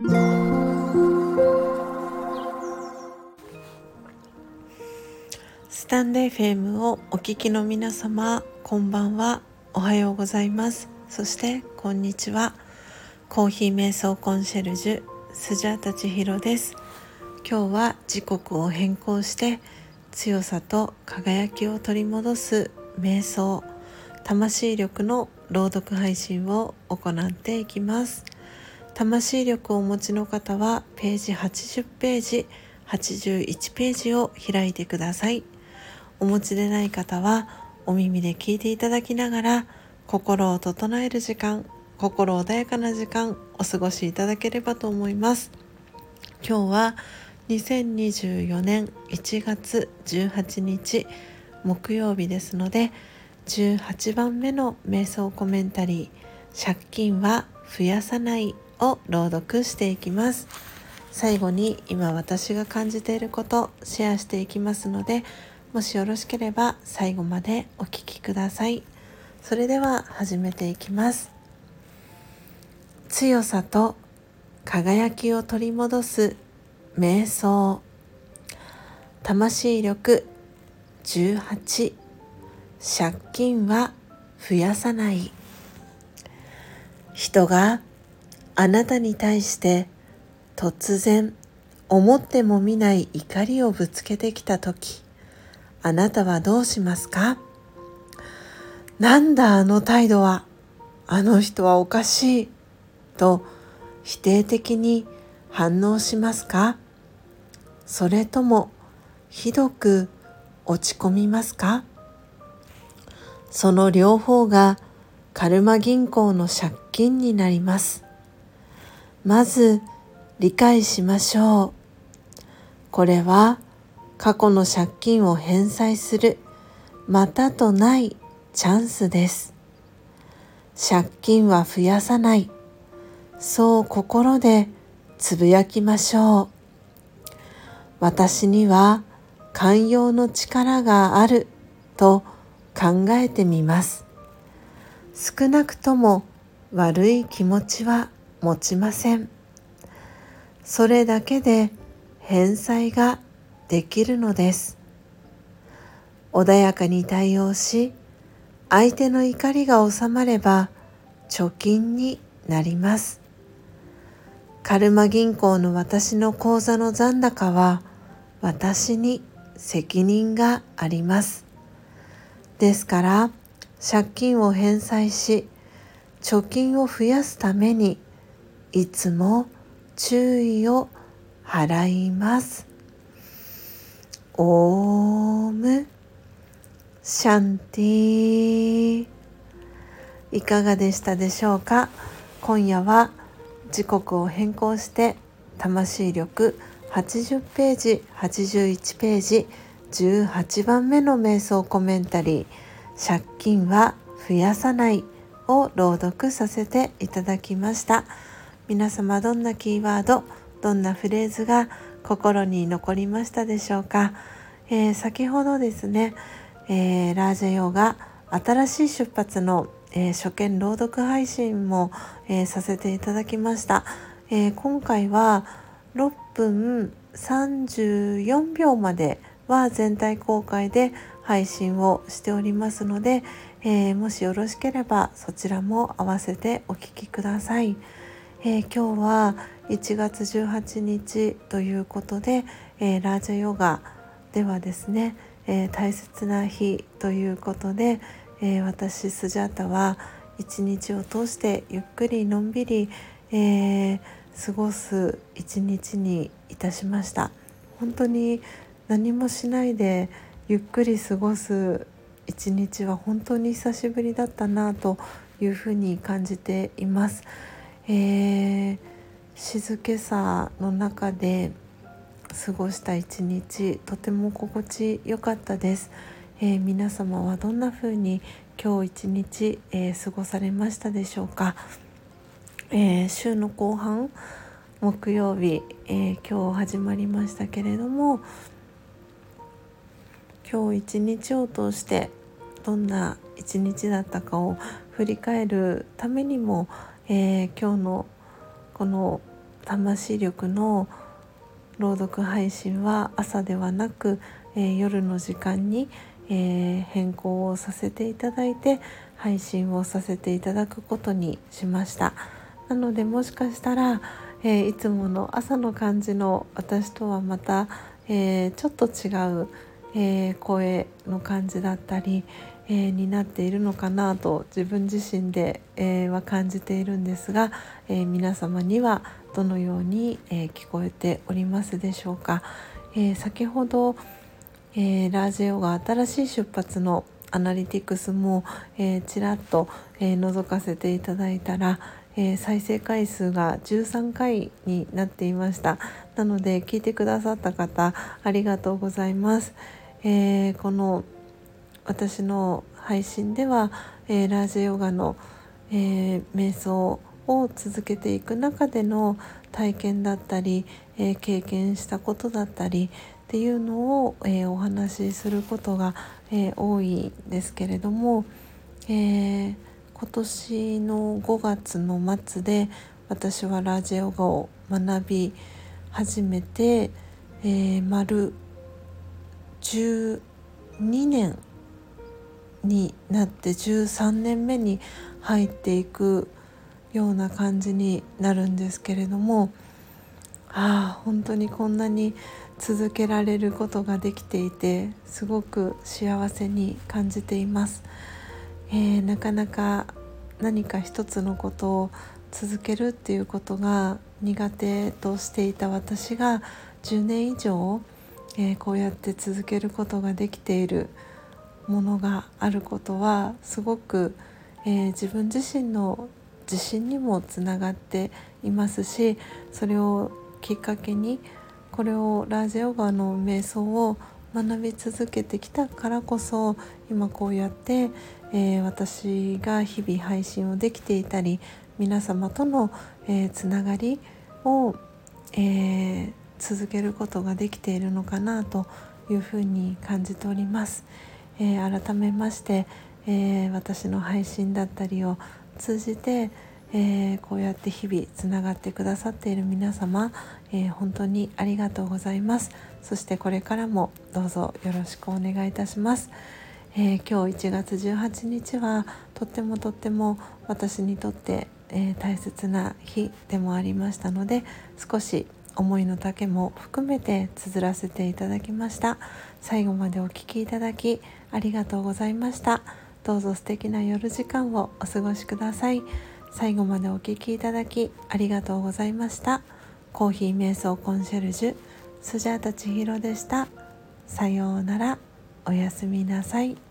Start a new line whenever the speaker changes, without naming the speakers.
スタンレー FM をお聞きの皆様こんばんは。おはようございます。そしてこんにちは。コーヒー瞑想コンシェルジュスジャータチヒロです。今日は時刻を変更して強さと輝きを取り戻す瞑想魂力の朗読配信を行っていきます。魂力をお持ちの方はページ80ページ81ページを開いてください。お持ちでない方はお耳で聞いていただきながら心を整える時間心穏やかな時間お過ごしいただければと思います。今日は2024年1月18日木曜日ですので18番目の瞑想コメンタリー借金は増やさない。を朗読していきます。最後に今私が感じていることシェアしていきますのでもしよろしければ最後までお聴きください。それでは始めていきます。強さと輝きを取り戻す瞑想。魂力18借金は増やさない。人があなたに対して突然思ってもみない怒りをぶつけてきた時あなたはどうしますかなんだあの態度はあの人はおかしいと否定的に反応しますか？それともひどく落ち込みますか？その両方がカルマ銀行の借金になります。まず理解しましょう。これは過去の借金を返済するまたとないチャンスです。借金は増やさない。そう心でつぶやきましょう。私には寛容の力があると考えてみます少なくとも悪い気持ちは持ちません。それだけで返済ができるのです。穏やかに対応し相手の怒りが収まれば貯金になります。カルマ銀行の私の口座の残高は私に責任があります。ですから借金を返済し貯金を増やすためにいつも注意を払います。オーム。シャンティいかがでしたでしょうか？今夜は時刻を変更して魂力80ページ81ページ18番目の瞑想コメンタリー「借金は増やさない」を朗読させていただきました。皆様どんなキーワードどんなフレーズが心に残りましたでしょうか、えー、先ほどですね、えー、ラージャヨガ新しい出発の、えー、初見朗読配信も、えさせていただきました、え今回は6分34秒までは全体公開で配信をしておりますので、え、もしよろしければそちらも合わせてお聴きください、えー、今日は1月18日ということで、えー、ラージャヨガではですね、え大切な日ということで、え私スジャータは一日を通してゆっくりのんびり、え過ごす一日にいたしました本当に何もしないでゆっくり過ごす一日は本当に久しぶりだったなというふうに感じています。えー、静けさの中で過ごした一日とても心地よかったです。えー、皆様はどんな風に今日一日、えー、過ごされましたでしょうか、えー、週の後半木曜日、え今日始まりましたけれども今日一日を通してどんな一日だったかを振り返るためにも、えー、今日のこの魂力の朗読配信は朝ではなく、えー、夜の時間に、えー、変更をさせていただいて配信をさせていただくことにしました。なのでもしかしたら、えー、いつもの朝の感じの私とはまた、えちょっと違う、え声の感じだったり、えになっているのかなと自分自身で、えは感じているんですが、え皆様にはどのように、え聞こえておりますでしょうか。え先ほど、えー、ラージェオが新しい出発のアナリティクスも、えー、ちらっと、えー、覗かせていただいたら、えー、再生回数が13回になっていましたなので聞いてくださった方ありがとうございます、えー、この私の配信では、えー、ラージェヨガの、え瞑想を続けていく中での体験だったり、え経験したことだったりっていうのを、え、お話しすることが、え、多いんですけれども、え、今年の5月の末で私はラージオガを学び始めて、え、丸12年になって13年目に入っていくような感じになるんですけれどもああ本当にこんなに続けられることができていてすごく幸せに感じています、えー、なかなか何か一つのことを続けるっていうことが苦手としていた私が10年以上、えー、こうやって続けることができている。ものがあることはすごく、えー、自分自身の自信にもつながっていますしそれをきっかけにこれをラージヨガの瞑想を学び続けてきたからこそ今こうやって、えー、私が日々配信をできていたり皆様との、えー、つながりを、えー、続けることができているのかなというふうに感じております。え改めまして、え私の配信だったりを通じて、えー、こうやって日々つながってくださっている皆様、えー、本当にありがとうございます。そしてこれからもどうぞよろしくお願いいたします、えー、今日1月18日はとってもとっても私にとって、え大切な日でもありましたので少し思いの丈も含めて綴らせていただきました。最後までお聴きいただきありがとうございました。どうぞ素敵な夜時間をお過ごしください。最後までお聴きいただきありがとうございました。コーヒー瞑想コンシェルジュスジャータ千尋でした。さようなら。おやすみなさい。